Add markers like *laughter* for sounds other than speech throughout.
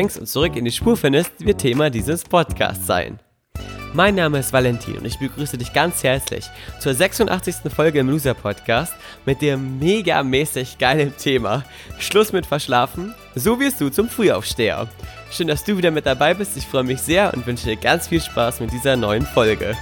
und zurück in die Spur findest, wird Thema dieses Podcasts sein. Mein Name ist Valentin und ich begrüße dich ganz herzlich zur 86. Folge im Loser Podcast mit dem megamäßig geilen Thema Schluss mit Verschlafen, so wirst du zum Frühaufsteher. Schön, dass du wieder mit dabei bist, ich freue mich sehr und wünsche dir ganz viel Spaß mit dieser neuen Folge.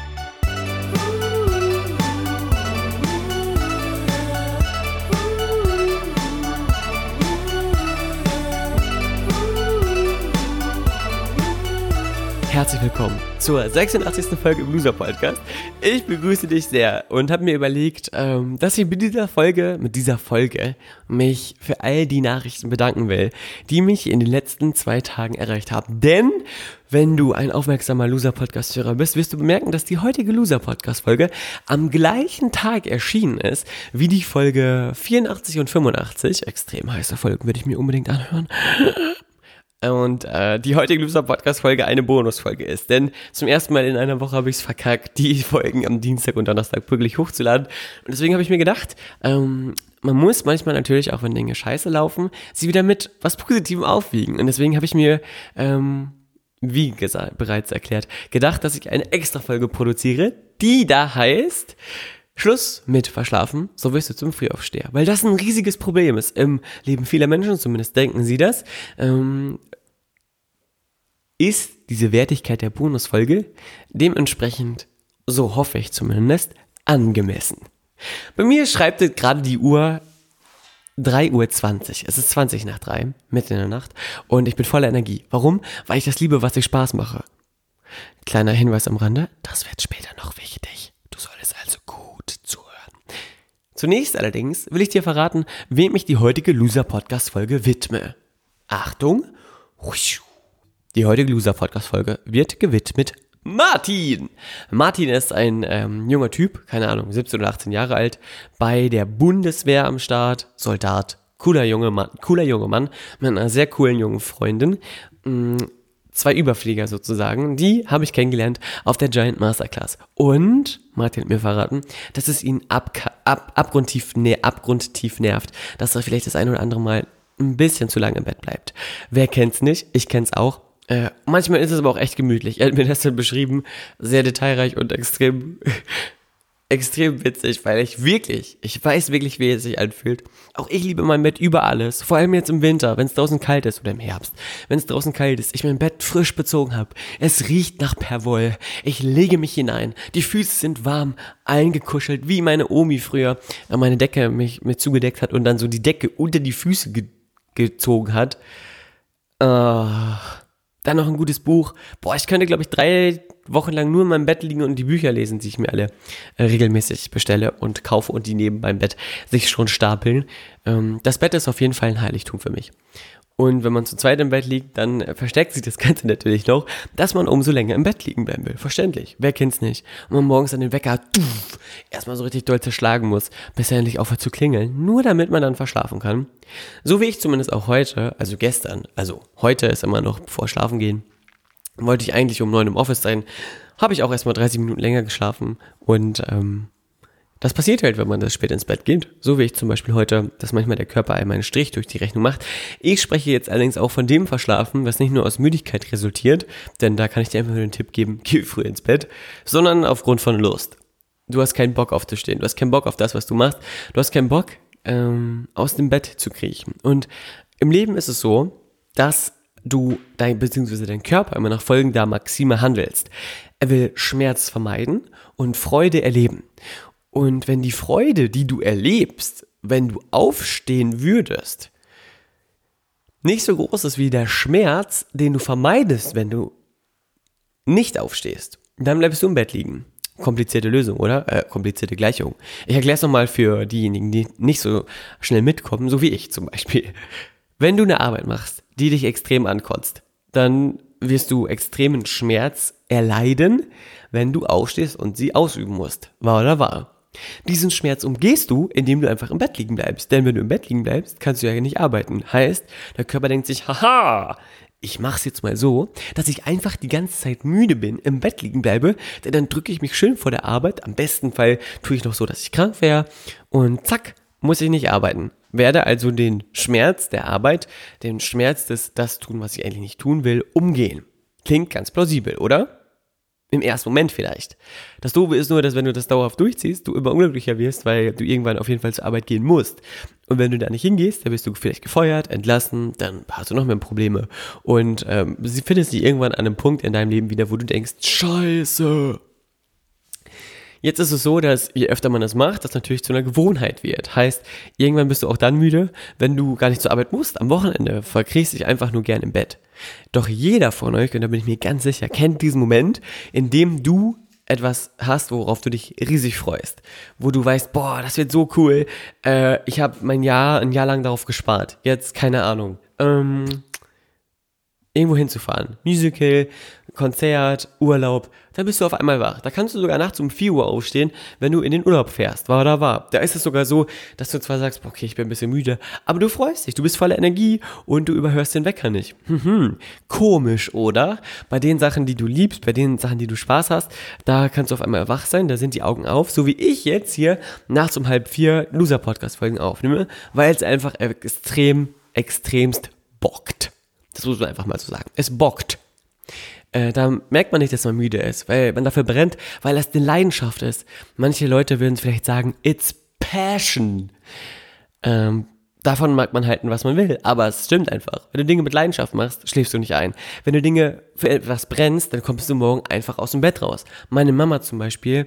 Herzlich willkommen zur 86. Folge im Loser Podcast. Ich begrüße dich sehr und habe mir überlegt, ähm, dass ich mit dieser Folge, mit dieser Folge mich für all die Nachrichten bedanken will, die mich in den letzten zwei Tagen erreicht haben. Denn wenn du ein aufmerksamer Loser Podcast Hörer bist, wirst du bemerken, dass die heutige Loser Podcast Folge am gleichen Tag erschienen ist wie die Folge 84 und 85. Extrem heiße Folgen würde ich mir unbedingt anhören und äh, die heutige Loser Podcast Folge eine Bonusfolge ist. Denn zum ersten Mal in einer Woche habe ich es verkackt, die Folgen am Dienstag und Donnerstag pünktlich hochzuladen. Und deswegen habe ich mir gedacht, ähm, man muss manchmal natürlich, auch wenn Dinge scheiße laufen, sie wieder mit was Positivem aufwiegen. Und deswegen habe ich mir, ähm, wie gesagt, bereits erklärt, gedacht, dass ich eine extra Folge produziere, die da heißt, Schluss mit Verschlafen, so wirst du zum Frühaufsteher. Weil das ein riesiges Problem ist im Leben vieler Menschen, zumindest denken sie das. Ähm, ist diese Wertigkeit der Bonusfolge dementsprechend, so hoffe ich zumindest, angemessen. Bei mir schreibt gerade die Uhr 3.20 Uhr. Es ist 20 nach 3, mitten in der Nacht. Und ich bin voller Energie. Warum? Weil ich das liebe, was ich Spaß mache. Kleiner Hinweis am Rande, das wird später noch wichtig. Du solltest also gut Zunächst allerdings will ich dir verraten, wem ich die heutige Loser-Podcast-Folge widme. Achtung! Die heutige Loser-Podcast-Folge wird gewidmet Martin. Martin ist ein ähm, junger Typ, keine Ahnung, 17 oder 18 Jahre alt, bei der Bundeswehr am Start, Soldat, cooler junger Mann, cooler junger Mann mit einer sehr coolen jungen Freundin. Zwei Überflieger sozusagen, die habe ich kennengelernt auf der Giant Masterclass. Und Martin hat mir verraten, dass es ihn ab, ab, abgrundtief, ne, abgrundtief nervt, dass er vielleicht das ein oder andere Mal ein bisschen zu lange im Bett bleibt. Wer kennt's nicht? Ich kenn's auch. Äh, manchmal ist es aber auch echt gemütlich. Er hat mir das dann beschrieben, sehr detailreich und extrem extrem witzig, weil ich wirklich, ich weiß wirklich, wie es sich anfühlt. Auch ich liebe mein Bett über alles. Vor allem jetzt im Winter, wenn es draußen kalt ist oder im Herbst. Wenn es draußen kalt ist, ich mein Bett frisch bezogen habe. Es riecht nach Perwoll. Ich lege mich hinein. Die Füße sind warm, eingekuschelt, wie meine Omi früher meine Decke mich mit zugedeckt hat und dann so die Decke unter die Füße ge gezogen hat. Uh, dann noch ein gutes Buch. Boah, ich könnte, glaube ich, drei wochenlang nur in meinem Bett liegen und die Bücher lesen, die ich mir alle äh, regelmäßig bestelle und kaufe und die neben meinem Bett sich schon stapeln. Ähm, das Bett ist auf jeden Fall ein Heiligtum für mich. Und wenn man zu zweit im Bett liegt, dann versteckt sich das Ganze natürlich noch, dass man umso länger im Bett liegen bleiben will. Verständlich. Wer kennt's nicht? Und man morgens an den Wecker tuff, erstmal so richtig doll zerschlagen muss, bis er endlich aufhört zu klingeln, nur damit man dann verschlafen kann. So wie ich zumindest auch heute, also gestern, also heute ist immer noch vor Schlafen gehen, wollte ich eigentlich um neun im Office sein, habe ich auch erstmal 30 Minuten länger geschlafen und ähm, das passiert halt, wenn man das spät ins Bett geht. So wie ich zum Beispiel heute, dass manchmal der Körper einmal einen Strich durch die Rechnung macht. Ich spreche jetzt allerdings auch von dem Verschlafen, was nicht nur aus Müdigkeit resultiert, denn da kann ich dir einfach nur den Tipp geben, *laughs* geh früh ins Bett, sondern aufgrund von Lust. Du hast keinen Bock aufzustehen, du hast keinen Bock auf das, was du machst, du hast keinen Bock, ähm, aus dem Bett zu kriechen. Und im Leben ist es so, dass du dein, beziehungsweise dein Körper immer nach folgender Maxime handelst. Er will Schmerz vermeiden und Freude erleben. Und wenn die Freude, die du erlebst, wenn du aufstehen würdest, nicht so groß ist wie der Schmerz, den du vermeidest, wenn du nicht aufstehst, dann bleibst du im Bett liegen. Komplizierte Lösung, oder? Äh, komplizierte Gleichung. Ich erkläre es nochmal für diejenigen, die nicht so schnell mitkommen, so wie ich zum Beispiel. Wenn du eine Arbeit machst, die dich extrem ankotzt, dann wirst du extremen Schmerz erleiden, wenn du aufstehst und sie ausüben musst. Wahr oder wahr? Diesen Schmerz umgehst du, indem du einfach im Bett liegen bleibst. Denn wenn du im Bett liegen bleibst, kannst du ja nicht arbeiten. Heißt, der Körper denkt sich, haha, ich mach's jetzt mal so, dass ich einfach die ganze Zeit müde bin, im Bett liegen bleibe, denn dann drücke ich mich schön vor der Arbeit. Am besten Fall tue ich noch so, dass ich krank wäre und zack, muss ich nicht arbeiten. Werde also den Schmerz der Arbeit, den Schmerz des das tun, was ich eigentlich nicht tun will, umgehen. Klingt ganz plausibel, oder? Im ersten Moment vielleicht. Das Doofe ist nur, dass wenn du das dauerhaft durchziehst, du immer unglücklicher wirst, weil du irgendwann auf jeden Fall zur Arbeit gehen musst. Und wenn du da nicht hingehst, dann wirst du vielleicht gefeuert, entlassen, dann hast du noch mehr Probleme. Und ähm, findest dich irgendwann an einem Punkt in deinem Leben wieder, wo du denkst, scheiße, Jetzt ist es so, dass je öfter man das macht, das natürlich zu einer Gewohnheit wird. Heißt, irgendwann bist du auch dann müde, wenn du gar nicht zur Arbeit musst. Am Wochenende verkriechst dich einfach nur gern im Bett. Doch jeder von euch, und da bin ich mir ganz sicher, kennt diesen Moment, in dem du etwas hast, worauf du dich riesig freust, wo du weißt, boah, das wird so cool. Äh, ich habe mein Jahr, ein Jahr lang darauf gespart. Jetzt keine Ahnung. Ähm, irgendwo hinzufahren. Musical, Konzert, Urlaub, dann bist du auf einmal wach. Da kannst du sogar nachts um 4 Uhr aufstehen, wenn du in den Urlaub fährst. War oder war. Da ist es sogar so, dass du zwar sagst, okay, ich bin ein bisschen müde, aber du freust dich, du bist voller Energie und du überhörst den Wecker nicht. Mhm. *laughs* Komisch, oder? Bei den Sachen, die du liebst, bei den Sachen, die du Spaß hast, da kannst du auf einmal wach sein, da sind die Augen auf, so wie ich jetzt hier nachts um halb vier Loser-Podcast-Folgen aufnehme, weil es einfach extrem, extremst bockt. Das muss man einfach mal so sagen. Es bockt. Äh, da merkt man nicht, dass man müde ist, weil man dafür brennt, weil das eine Leidenschaft ist. Manche Leute würden vielleicht sagen, it's passion. Ähm, davon mag man halten, was man will, aber es stimmt einfach. Wenn du Dinge mit Leidenschaft machst, schläfst du nicht ein. Wenn du Dinge für etwas brennst, dann kommst du morgen einfach aus dem Bett raus. Meine Mama zum Beispiel,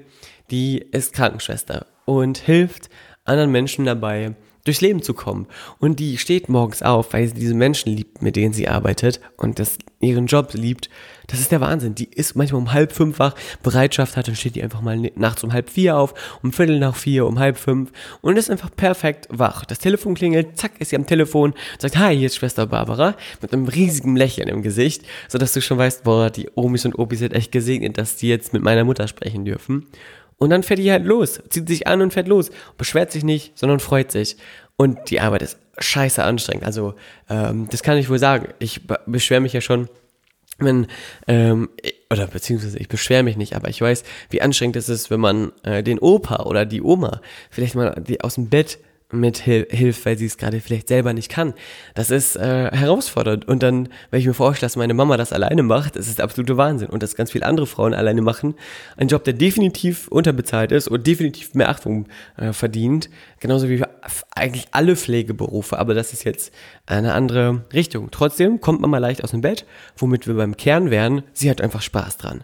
die ist Krankenschwester und hilft anderen Menschen dabei, durchs Leben zu kommen. Und die steht morgens auf, weil sie diese Menschen liebt, mit denen sie arbeitet und das, ihren Job liebt. Das ist der Wahnsinn. Die ist manchmal um halb fünf wach, Bereitschaft hat, dann steht die einfach mal nachts um halb vier auf, um Viertel nach vier, um halb fünf und ist einfach perfekt wach. Das Telefon klingelt, zack, ist sie am Telefon und sagt, hi, hier ist Schwester Barbara, mit einem riesigen Lächeln im Gesicht, sodass du schon weißt, boah, die Omis und Opis sind echt gesegnet, dass die jetzt mit meiner Mutter sprechen dürfen. Und dann fährt die halt los, zieht sich an und fährt los. Beschwert sich nicht, sondern freut sich. Und die Arbeit ist scheiße anstrengend. Also, ähm, das kann ich wohl sagen. Ich beschwere mich ja schon, wenn, ähm, oder beziehungsweise ich beschwere mich nicht, aber ich weiß, wie anstrengend es ist, wenn man äh, den Opa oder die Oma vielleicht mal die aus dem Bett mit Hil hilft, weil sie es gerade vielleicht selber nicht kann. Das ist äh, herausfordernd. Und dann, wenn ich mir vorstelle, dass meine Mama das alleine macht, das ist der absolute Wahnsinn. Und dass ganz viele andere Frauen alleine machen, ein Job, der definitiv unterbezahlt ist und definitiv mehr Achtung äh, verdient, genauso wie eigentlich alle Pflegeberufe. Aber das ist jetzt eine andere Richtung. Trotzdem kommt Mama leicht aus dem Bett, womit wir beim Kern wären, sie hat einfach Spaß dran.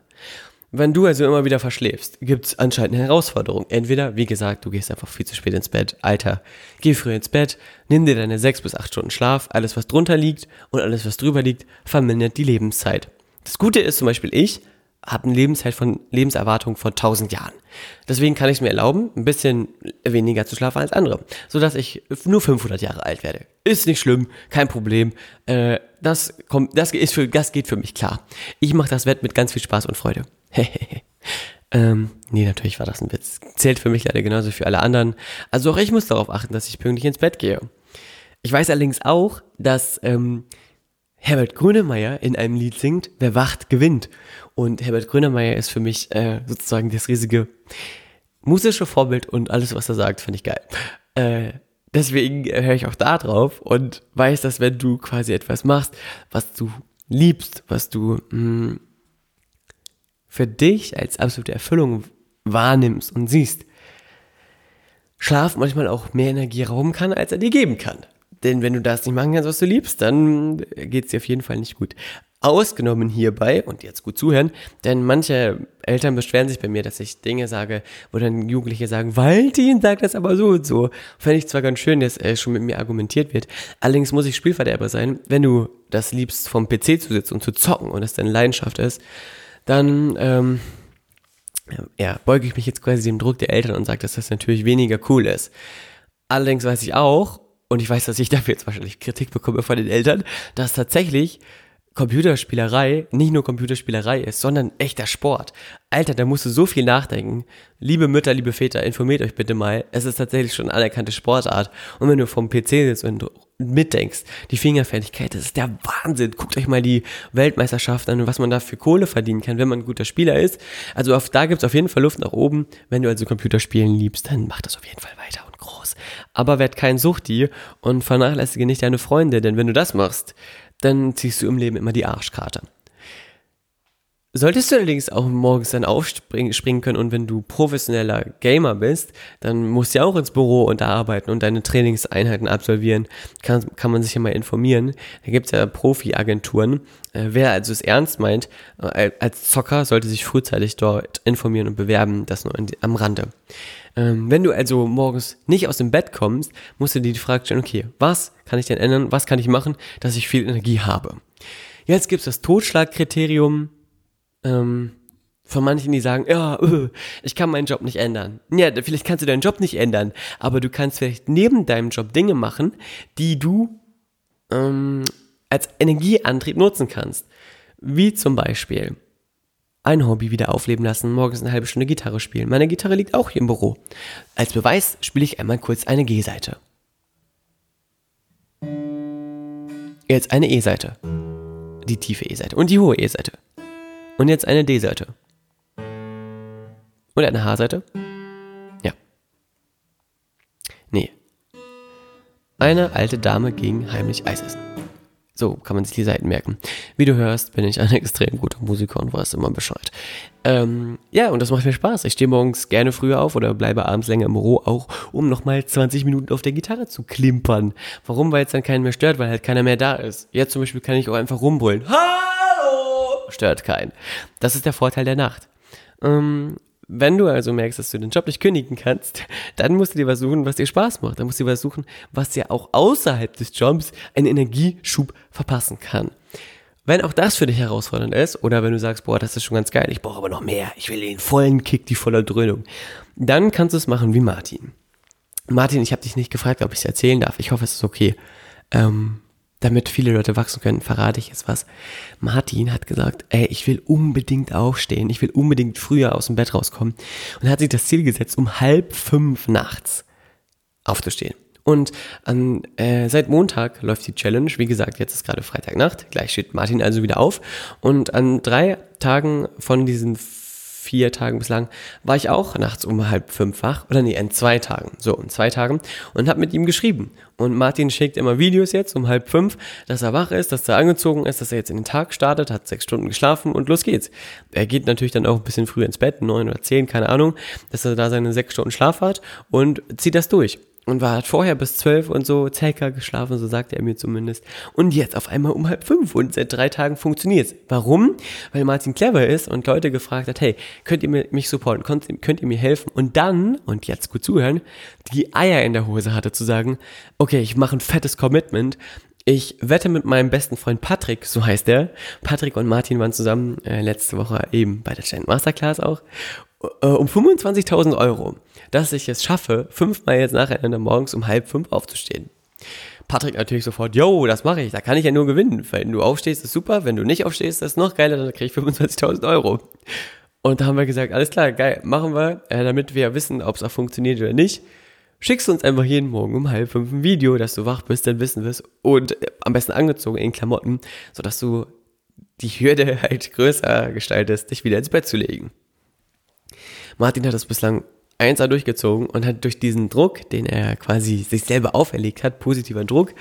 Wenn du also immer wieder verschläfst, gibt es anscheinend eine Herausforderung. Entweder, wie gesagt, du gehst einfach viel zu spät ins Bett. Alter, geh früh ins Bett, nimm dir deine sechs bis acht Stunden Schlaf, alles was drunter liegt und alles was drüber liegt, vermindert die Lebenszeit. Das Gute ist zum Beispiel ich, habe eine Lebenszeit von Lebenserwartung von 1000 Jahren. Deswegen kann ich es mir erlauben, ein bisschen weniger zu schlafen als andere, sodass ich nur 500 Jahre alt werde. Ist nicht schlimm, kein Problem. Äh, das kommt, das ist für, das geht für mich klar. Ich mache das Wett mit ganz viel Spaß und Freude. *laughs* ähm, nee, natürlich war das ein Witz. Zählt für mich leider genauso für alle anderen. Also auch ich muss darauf achten, dass ich pünktlich ins Bett gehe. Ich weiß allerdings auch, dass ähm, Herbert Grönemeyer in einem Lied singt, wer wacht, gewinnt. Und Herbert Grönemeyer ist für mich äh, sozusagen das riesige musische Vorbild und alles, was er sagt, finde ich geil. Äh, deswegen höre ich auch da drauf und weiß, dass wenn du quasi etwas machst, was du liebst, was du mh, mm, für dich als absolute Erfüllung wahrnimmst und siehst, Schlaf manchmal auch mehr Energie rauben kann, als er dir geben kann. Denn wenn du das nicht machen kannst, was du liebst, dann geht es dir auf jeden Fall nicht gut. Ausgenommen hierbei, und jetzt gut zuhören, denn manche Eltern beschweren sich bei mir, dass ich Dinge sage, wo dann Jugendliche sagen, Valentin sagt das aber so und so. Fände ich zwar ganz schön, dass äh, schon mit mir argumentiert wird, allerdings muss ich Spielverderber sein. Wenn du das liebst, vom PC zu sitzen und zu zocken und das deine Leidenschaft ist, dann ähm, ja, beuge ich mich jetzt quasi dem Druck der Eltern und sage, dass das natürlich weniger cool ist. Allerdings weiß ich auch, und ich weiß, dass ich dafür jetzt wahrscheinlich Kritik bekomme von den Eltern, dass tatsächlich Computerspielerei nicht nur Computerspielerei ist, sondern echter Sport. Alter, da musst du so viel nachdenken. Liebe Mütter, liebe Väter, informiert euch bitte mal. Es ist tatsächlich schon eine anerkannte Sportart. Und wenn du vom PC sitzt und mitdenkst, die Fingerfertigkeit, das ist der Wahnsinn. Guckt euch mal die Weltmeisterschaft an und was man da für Kohle verdienen kann, wenn man ein guter Spieler ist. Also auf, da gibt's auf jeden Fall Luft nach oben. Wenn du also Computerspielen liebst, dann mach das auf jeden Fall weiter und groß. Aber werd kein Suchti und vernachlässige nicht deine Freunde, denn wenn du das machst, dann ziehst du im Leben immer die Arschkarte. Solltest du allerdings auch morgens dann aufspringen können und wenn du professioneller Gamer bist, dann musst du ja auch ins Büro und da arbeiten und deine Trainingseinheiten absolvieren. Kann, kann man sich ja mal informieren. Da gibt es ja Profi-Agenturen. Äh, wer also es ernst meint, äh, als Zocker sollte sich frühzeitig dort informieren und bewerben, das nur am Rande. Ähm, wenn du also morgens nicht aus dem Bett kommst, musst du dir die Frage stellen, okay, was kann ich denn ändern, was kann ich machen, dass ich viel Energie habe? Jetzt gibt es das Totschlagkriterium ähm, von manchen, die sagen, ja, öh, *laughs* ich kann meinen Job nicht ändern. Ja, vielleicht kannst du deinen Job nicht ändern, aber du kannst vielleicht neben deinem Job Dinge machen, die du ähm, als Energieantrieb nutzen kannst. Wie zum Beispiel ein Hobby wieder aufleben lassen, morgens eine halbe Stunde Gitarre spielen. Meine Gitarre liegt auch hier im Büro. Als Beweis spiele ich einmal kurz eine G-Seite. Jetzt eine E-Seite. Die tiefe E-Seite und die hohe E-Seite. Und jetzt eine D-Seite. Und eine H-Seite. Ja. Nee. Eine alte Dame ging heimlich Eis essen. So kann man sich die Seiten merken. Wie du hörst, bin ich ein *laughs* extrem guter Musiker und weiß immer Bescheid. Ähm, ja, und das macht mir Spaß. Ich stehe morgens gerne früher auf oder bleibe abends länger im Büro, auch um nochmal 20 Minuten auf der Gitarre zu klimpern. Warum? Weil es dann keinen mehr stört, weil halt keiner mehr da ist. Jetzt zum Beispiel kann ich auch einfach rumbrüllen. Hallo! Stört keinen. Das ist der Vorteil der Nacht. Ähm, wenn du also merkst, dass du den Job nicht kündigen kannst, *laughs* dann musst du dir was suchen, was dir Spaß macht. Dann musst du dir was suchen, was dir auch außerhalb des Jobs einen Energieschub verpassen kann. Wenn auch das für dich herausfordernd ist, oder wenn du sagst, boah, das ist schon ganz geil, ich brauche aber noch mehr, ich will den vollen Kick, die volle Dröhnung, dann kannst du es machen wie Martin. Martin, ich habe dich nicht gefragt, ob ich es erzählen darf. Ich hoffe, es ist okay. Ähm, damit viele Leute wachsen können, verrate ich jetzt was. Martin hat gesagt, ey, ich will unbedingt aufstehen, ich will unbedingt früher aus dem Bett rauskommen und hat sich das Ziel gesetzt, um halb fünf nachts aufzustehen. Und an, äh, seit Montag läuft die Challenge. Wie gesagt, jetzt ist gerade Freitagnacht. Gleich steht Martin also wieder auf. Und an drei Tagen von diesen vier Tagen bislang war ich auch nachts um halb fünf wach. Oder nee, in zwei Tagen. So, in zwei Tagen. Und habe mit ihm geschrieben. Und Martin schickt immer Videos jetzt um halb fünf, dass er wach ist, dass er angezogen ist, dass er jetzt in den Tag startet, hat sechs Stunden geschlafen und los geht's. Er geht natürlich dann auch ein bisschen früher ins Bett, neun oder zehn, keine Ahnung, dass er da seine sechs Stunden Schlaf hat und zieht das durch und war hat vorher bis zwölf und so Zelka geschlafen, so sagte er mir zumindest. Und jetzt auf einmal um halb fünf und seit drei Tagen funktioniert's. Warum? Weil Martin clever ist und Leute gefragt hat, hey, könnt ihr mich supporten, könnt, könnt ihr mir helfen? Und dann, und jetzt gut zuhören, die Eier in der Hose hatte zu sagen, okay, ich mache ein fettes Commitment, ich wette mit meinem besten Freund Patrick, so heißt er. Patrick und Martin waren zusammen äh, letzte Woche eben bei der Giant Masterclass auch. Äh, um 25.000 Euro, dass ich es schaffe, fünfmal jetzt nacheinander morgens um halb fünf aufzustehen. Patrick natürlich sofort, yo, das mache ich, da kann ich ja nur gewinnen. Wenn du aufstehst, ist super, wenn du nicht aufstehst, ist noch geiler, dann kriege ich 25.000 Euro. Und da haben wir gesagt, alles klar, geil, machen wir, äh, damit wir wissen, ob es auch funktioniert oder nicht schickst du uns einfach jeden Morgen um halb fünf ein Video, dass du wach bist, dann wissen wir es. Und äh, am besten angezogen in Klamotten, sodass du die Hürde *laughs* halt größer gestaltest, dich wieder ins Bett zu legen. Martin hat das bislang 1A durchgezogen und hat durch diesen Druck, den er quasi sich selber auferlegt hat, positiver Druck,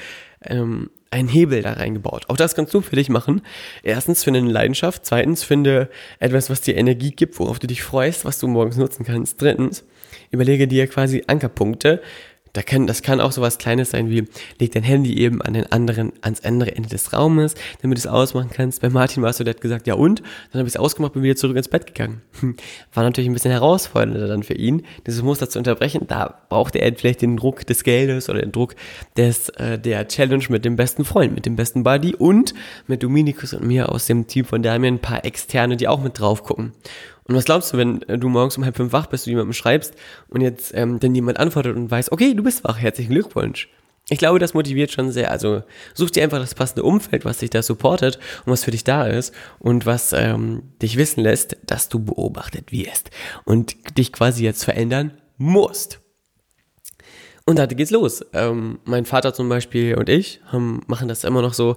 ähm, einen Hebel da reingebaut. Auch das kannst du für dich machen. Erstens finde eine Leidenschaft, zweitens finde etwas, was dir Energie gibt, worauf du dich freust, was du morgens nutzen kannst. Drittens, überlege dir quasi Ankerpunkte, da kann, das kann auch so was Kleines sein wie, leg dein Handy eben an den anderen, ans andere Ende des Raumes, damit du es ausmachen kannst. Bei Martin war es so, der hat gesagt, ja und? Dann habe ich es ausgemacht, bin wieder zurück ins Bett gegangen. War natürlich ein bisschen herausfordernder dann für ihn, dieses Muster zu unterbrechen. Da brauchte er vielleicht den Druck des Geldes oder den Druck des, äh, der Challenge mit dem besten Freund, mit dem besten Buddy und mit Dominikus und mir aus dem Team von Damien ein paar Externe, die auch mit drauf gucken. Und was glaubst du, wenn äh, du morgens um halb fünf wach bist, du jemandem schreibst und jetzt ähm, dann jemand antwortet und weiß, okay, du bist wach, herzlichen Glückwunsch. ich glaube, das motiviert schon sehr. Also such dir einfach das passende Umfeld, was dich da supportet und was für dich da ist und was ähm, dich wissen lässt, dass du beobachtet wirst und dich quasi jetzt verändern musst. Und da geht's los. Ähm, mein Vater zum Beispiel und ich haben, machen das immer noch so,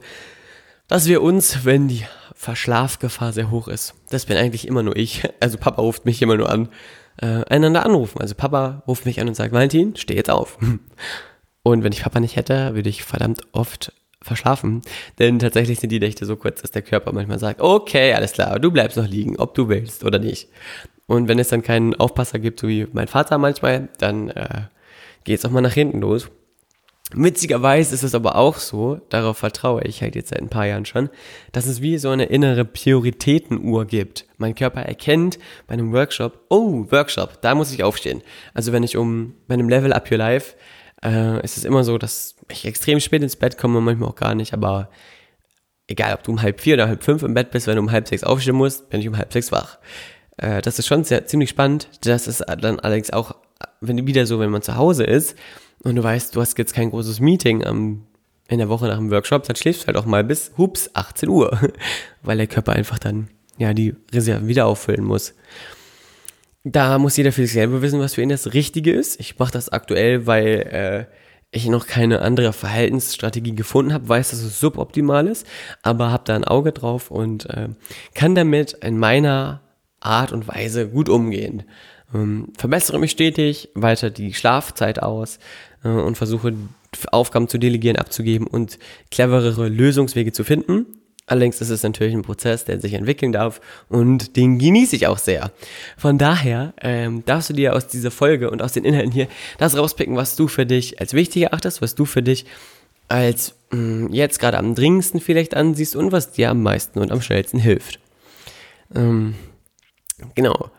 dass wir uns, wenn die Verschlafgefahr sehr hoch ist, das bin eigentlich immer nur ich, *laughs* also Papa ruft mich immer nur an, äh, einander anrufen. Also Papa ruft mich an und sagt, Valentin, steh jetzt auf. *laughs* Und wenn ich Papa nicht hätte, würde ich verdammt oft verschlafen. Denn tatsächlich sind die Nächte so kurz, dass der Körper manchmal sagt, okay, alles klar, du bleibst noch liegen, ob du willst oder nicht. Und wenn es dann keinen Aufpasser gibt, so wie mein Vater manchmal, dann äh, geht es auch mal nach hinten los. Witzigerweise ist es aber auch so, darauf vertraue ich halt jetzt seit ein paar Jahren schon, dass es wie so eine innere Prioritätenuhr gibt. Mein Körper erkennt bei einem Workshop, oh, Workshop, da muss ich aufstehen. Also wenn ich um, bei einem Level Up Your Life, äh, ist es immer so, dass ich extrem spät ins Bett komme, manchmal auch gar nicht, aber egal, ob du um halb vier oder halb fünf im Bett bist, wenn du um halb sechs aufstehen musst, bin ich um halb sechs wach. Äh, das ist schon sehr, ziemlich spannend. Das ist dann allerdings auch, wenn wieder so, wenn man zu Hause ist, und du weißt, du hast jetzt kein großes Meeting am, in der Woche nach dem Workshop, dann schläfst du halt auch mal bis, hups, 18 Uhr, *laughs* weil der Körper einfach dann, ja, die Reserven wieder auffüllen muss. Da muss jeder für sich selber wissen, was für ihn das Richtige ist. Ich mache das aktuell, weil äh, ich noch keine andere Verhaltensstrategie gefunden habe, weiß, dass es suboptimal ist, aber habe da ein Auge drauf und äh, kann damit in meiner Art und Weise gut umgehen. Ähm, verbessere mich stetig, weiter die Schlafzeit aus äh, und versuche Aufgaben zu delegieren, abzugeben und cleverere Lösungswege zu finden. Allerdings ist es natürlich ein Prozess, der sich entwickeln darf und den genieße ich auch sehr. Von daher ähm, darfst du dir aus dieser Folge und aus den Inhalten hier das rauspicken, was du für dich als wichtig erachtest, was du für dich als mh, mm, jetzt gerade am dringendsten vielleicht ansiehst und was dir am meisten und am schnellsten hilft. Ähm, genau.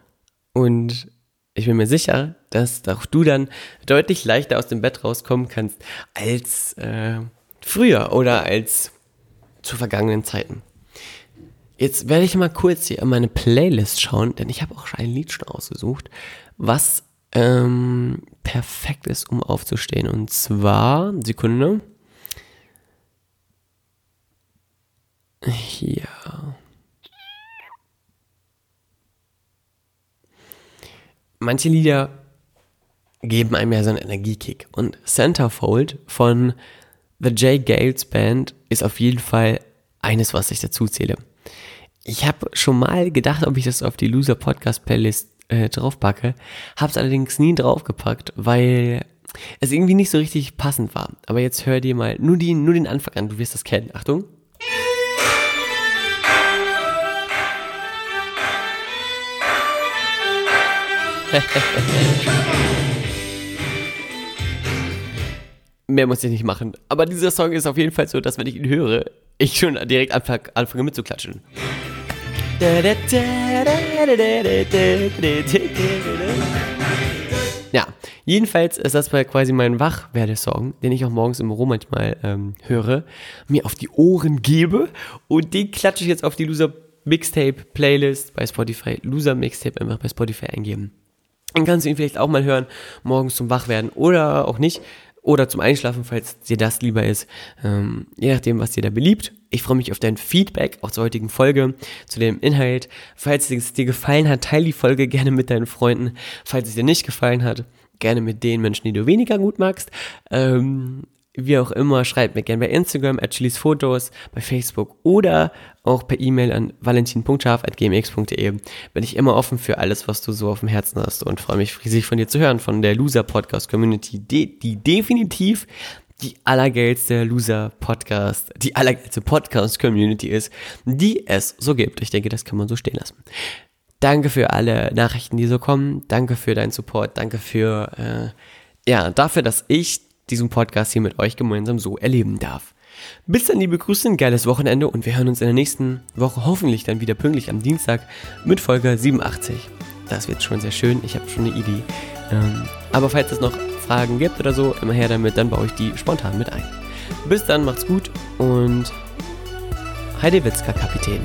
Und ich bin mir sicher, dass auch du dann deutlich leichter aus dem Bett rauskommen kannst als äh, früher oder als zu vergangenen Zeiten. Jetzt werde ich mal kurz hier in meine Playlist schauen, denn ich habe auch schon ein Lied schon ausgesucht, was ähm, perfekt ist, um aufzustehen. Und zwar, Sekunde. Hier. Manche Lieder geben einem ja so einen Energiekick. Und Centerfold von The Jay Gales Band ist auf jeden Fall eines, was ich dazu zähle. Ich habe schon mal gedacht, ob ich das auf die Loser Podcast Playlist äh, draufpacke, habe es allerdings nie draufgepackt, weil es irgendwie nicht so richtig passend war. Aber jetzt hör dir mal nur, die, nur den Anfang an, du wirst das kennen. Achtung. *laughs* Mehr muss ich nicht machen. Aber dieser Song ist auf jeden Fall so, dass wenn ich ihn höre, ich schon direkt anfange, anfange mitzuklatschen. Ja, jedenfalls ist das quasi mein Wachwerdesong, den ich auch morgens im Büro manchmal ähm, höre, mir auf die Ohren gebe und den klatsche ich jetzt auf die Loser Mixtape Playlist bei Spotify. Loser Mixtape einfach bei Spotify eingeben. Dann kannst du ihn vielleicht auch mal hören, morgens zum Wachwerden oder auch nicht. Oder zum Einschlafen, falls dir das lieber ist. Ähm, je nachdem, was dir da beliebt. Ich freue mich auf dein Feedback auch zur heutigen Folge, zu dem Inhalt. Falls es dir gefallen hat, teile die Folge gerne mit deinen Freunden. Falls es dir nicht gefallen hat, gerne mit den Menschen, die du weniger gut magst. Ähm, wie auch immer, schreibt mir gerne bei Instagram, at Chilis Fotos, bei Facebook oder auch per E-Mail an valentin.scharf.gmx.de. Bin ich immer offen für alles, was du so auf dem Herzen hast und freue mich riesig von dir zu hören, von der Loser Podcast Community, die, die definitiv die allergeilste Loser Podcast, die allergeilste Podcast Community ist, die es so gibt. Ich denke, das kann man so stehen lassen. Danke für alle Nachrichten, die so kommen. Danke für deinen Support. Danke für, äh, ja, dafür, dass ich diesen Podcast hier mit euch gemeinsam so erleben darf. Bis dann, liebe Grüße, ein geiles Wochenende und wir hören uns in der nächsten Woche hoffentlich dann wieder pünktlich am Dienstag mit Folge 87. Das wird schon sehr schön, ich habe schon eine Idee. Ähm, aber falls es noch Fragen gibt oder so, immer her damit, dann baue ich die spontan mit ein. Bis dann, macht's gut und Heidewitzka Kapitän.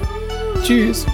Tschüss!